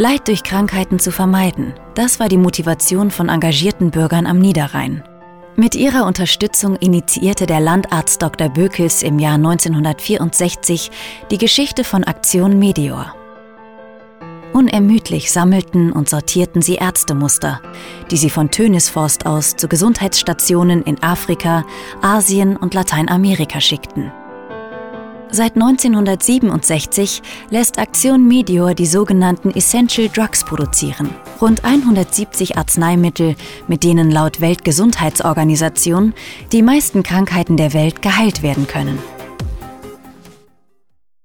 Leid durch Krankheiten zu vermeiden, das war die Motivation von engagierten Bürgern am Niederrhein. Mit ihrer Unterstützung initiierte der Landarzt Dr. Bökels im Jahr 1964 die Geschichte von Aktion Meteor. Unermüdlich sammelten und sortierten sie Ärztemuster, die sie von Tönisforst aus zu Gesundheitsstationen in Afrika, Asien und Lateinamerika schickten. Seit 1967 lässt Aktion Meteor die sogenannten Essential Drugs produzieren. Rund 170 Arzneimittel, mit denen laut Weltgesundheitsorganisation die meisten Krankheiten der Welt geheilt werden können.